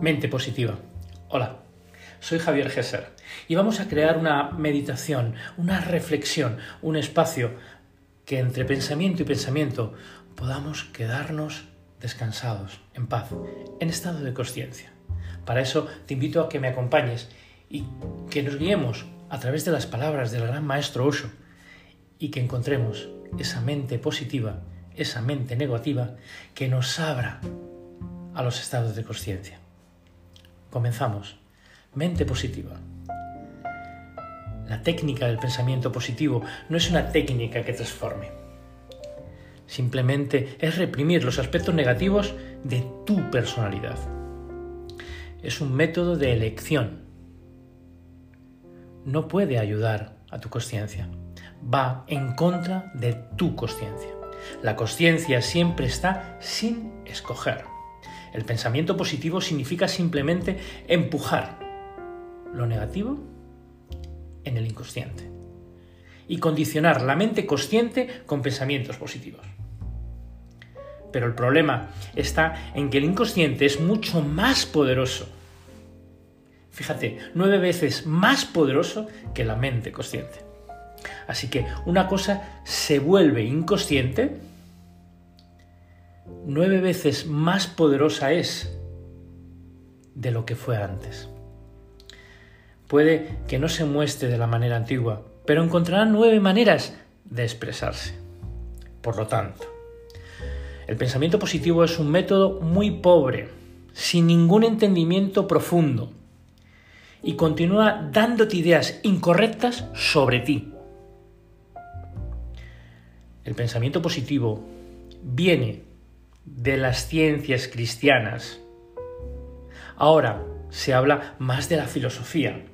Mente positiva. Hola, soy Javier Gesser y vamos a crear una meditación, una reflexión, un espacio que entre pensamiento y pensamiento podamos quedarnos descansados, en paz, en estado de conciencia. Para eso te invito a que me acompañes y que nos guiemos a través de las palabras del gran maestro Osho y que encontremos esa mente positiva, esa mente negativa que nos abra a los estados de conciencia. Comenzamos. Mente positiva. La técnica del pensamiento positivo no es una técnica que transforme. Simplemente es reprimir los aspectos negativos de tu personalidad. Es un método de elección. No puede ayudar a tu conciencia. Va en contra de tu conciencia. La conciencia siempre está sin escoger. El pensamiento positivo significa simplemente empujar lo negativo en el inconsciente y condicionar la mente consciente con pensamientos positivos. Pero el problema está en que el inconsciente es mucho más poderoso. Fíjate, nueve veces más poderoso que la mente consciente. Así que una cosa se vuelve inconsciente nueve veces más poderosa es de lo que fue antes. Puede que no se muestre de la manera antigua, pero encontrará nueve maneras de expresarse. Por lo tanto, el pensamiento positivo es un método muy pobre, sin ningún entendimiento profundo, y continúa dándote ideas incorrectas sobre ti. El pensamiento positivo viene de las ciencias cristianas. Ahora se habla más de la filosofía,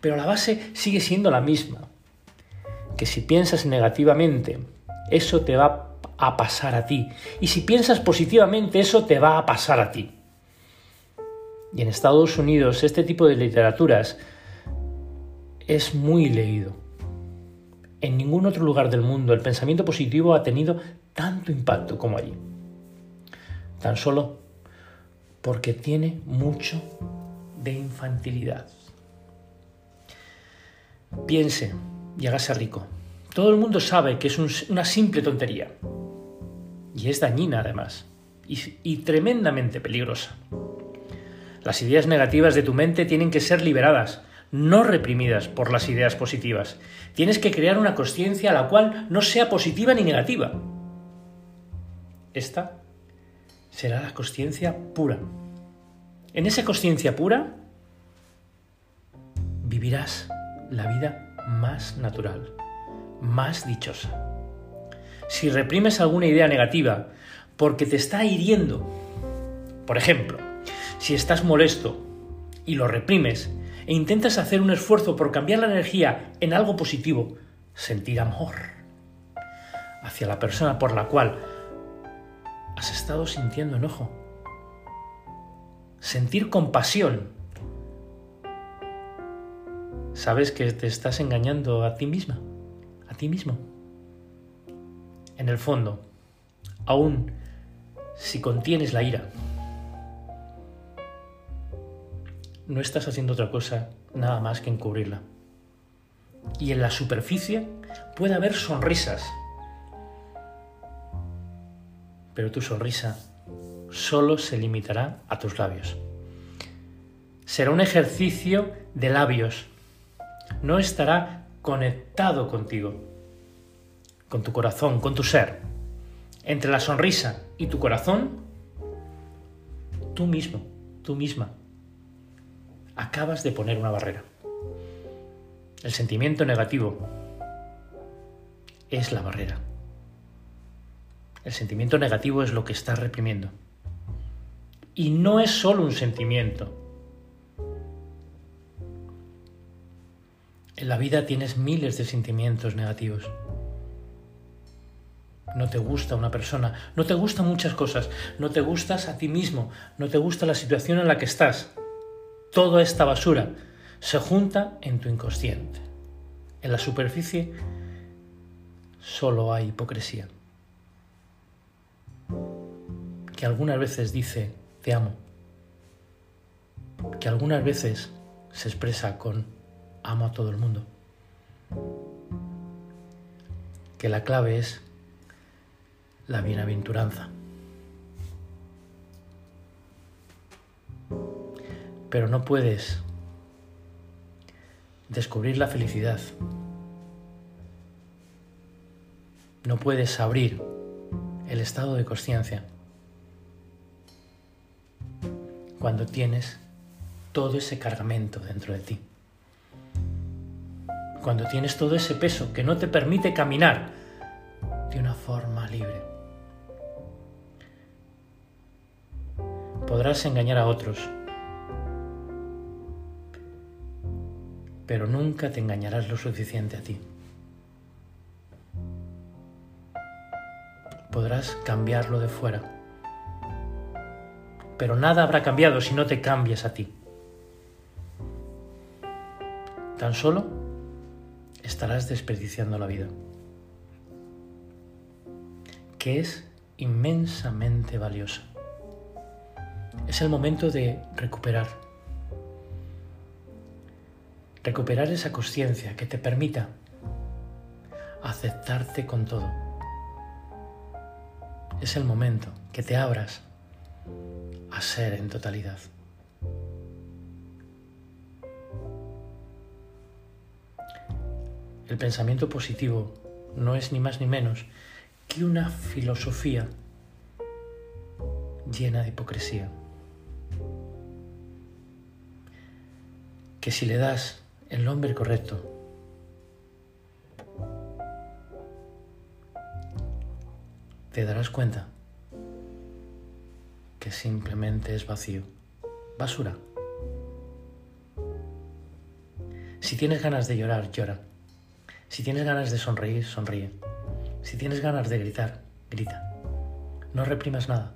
pero la base sigue siendo la misma, que si piensas negativamente, eso te va a pasar a ti, y si piensas positivamente, eso te va a pasar a ti. Y en Estados Unidos este tipo de literaturas es muy leído. En ningún otro lugar del mundo el pensamiento positivo ha tenido tanto impacto como allí tan solo porque tiene mucho de infantilidad. Piense y hágase rico. Todo el mundo sabe que es una simple tontería. Y es dañina además. Y, y tremendamente peligrosa. Las ideas negativas de tu mente tienen que ser liberadas, no reprimidas por las ideas positivas. Tienes que crear una conciencia la cual no sea positiva ni negativa. Esta será la conciencia pura. En esa conciencia pura vivirás la vida más natural, más dichosa. Si reprimes alguna idea negativa porque te está hiriendo, por ejemplo, si estás molesto y lo reprimes e intentas hacer un esfuerzo por cambiar la energía en algo positivo, sentir amor hacia la persona por la cual has estado sintiendo enojo. Sentir compasión. Sabes que te estás engañando a ti misma, a ti mismo. En el fondo, aún si contienes la ira, no estás haciendo otra cosa nada más que encubrirla. Y en la superficie puede haber sonrisas, pero tu sonrisa solo se limitará a tus labios. Será un ejercicio de labios. No estará conectado contigo, con tu corazón, con tu ser. Entre la sonrisa y tu corazón, tú mismo, tú misma, acabas de poner una barrera. El sentimiento negativo es la barrera. El sentimiento negativo es lo que estás reprimiendo. Y no es solo un sentimiento. En la vida tienes miles de sentimientos negativos. No te gusta una persona, no te gustan muchas cosas, no te gustas a ti mismo, no te gusta la situación en la que estás. Toda esta basura se junta en tu inconsciente. En la superficie solo hay hipocresía que algunas veces dice, te amo, que algunas veces se expresa con amo a todo el mundo. Que la clave es la bienaventuranza. Pero no puedes descubrir la felicidad. No puedes abrir el estado de conciencia cuando tienes todo ese cargamento dentro de ti. Cuando tienes todo ese peso que no te permite caminar de una forma libre. Podrás engañar a otros, pero nunca te engañarás lo suficiente a ti. Podrás cambiarlo de fuera, pero nada habrá cambiado si no te cambias a ti. Tan solo estarás desperdiciando la vida, que es inmensamente valiosa. Es el momento de recuperar. Recuperar esa conciencia que te permita aceptarte con todo. Es el momento que te abras ser en totalidad. El pensamiento positivo no es ni más ni menos que una filosofía llena de hipocresía. Que si le das el nombre correcto, te darás cuenta que simplemente es vacío, basura. Si tienes ganas de llorar, llora. Si tienes ganas de sonreír, sonríe. Si tienes ganas de gritar, grita. No reprimas nada.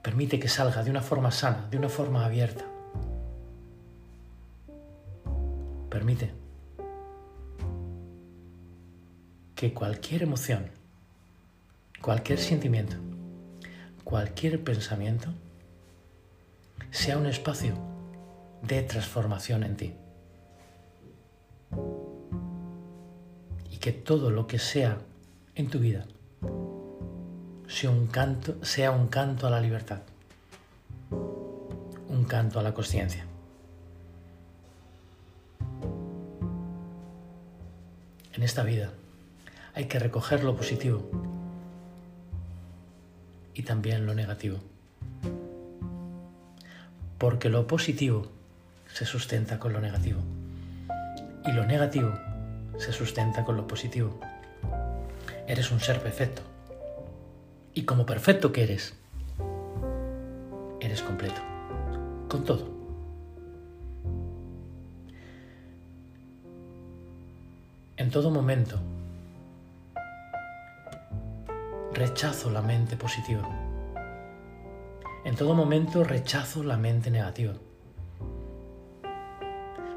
Permite que salga de una forma sana, de una forma abierta. Permite que cualquier emoción, cualquier sentimiento, cualquier pensamiento sea un espacio de transformación en ti. Y que todo lo que sea en tu vida sea un canto, sea un canto a la libertad, un canto a la conciencia. En esta vida hay que recoger lo positivo y también lo negativo. Porque lo positivo se sustenta con lo negativo y lo negativo se sustenta con lo positivo. Eres un ser perfecto. Y como perfecto que eres, eres completo. Con todo. En todo momento, rechazo la mente positiva. En todo momento rechazo la mente negativa.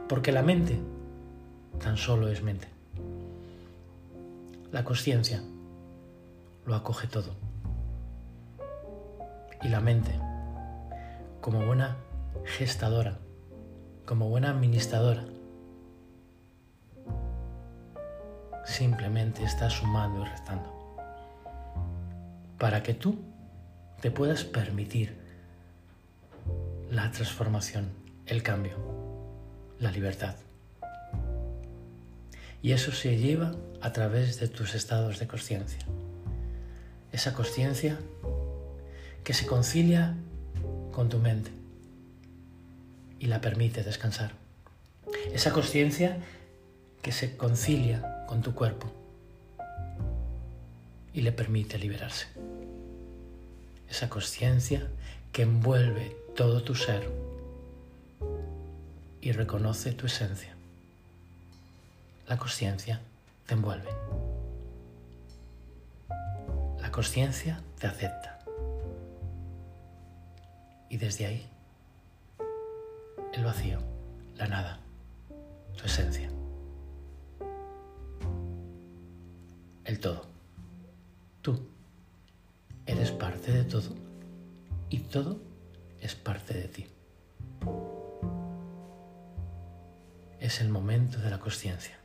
Porque la mente tan solo es mente. La conciencia lo acoge todo. Y la mente, como buena gestadora, como buena administradora, simplemente está sumando y restando. Para que tú te puedas permitir la transformación, el cambio, la libertad. Y eso se lleva a través de tus estados de conciencia. Esa conciencia que se concilia con tu mente y la permite descansar. Esa conciencia que se concilia con tu cuerpo y le permite liberarse. Esa conciencia que envuelve todo tu ser y reconoce tu esencia la conciencia te envuelve. La conciencia te acepta. Y desde ahí, el vacío, la nada, tu esencia. El todo. Tú eres parte de todo y todo es parte de ti. Es el momento de la conciencia.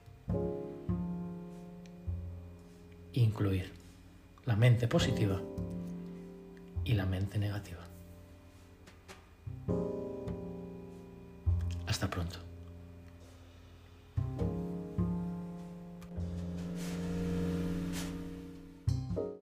Incluir la mente positiva y la mente negativa. Hasta pronto.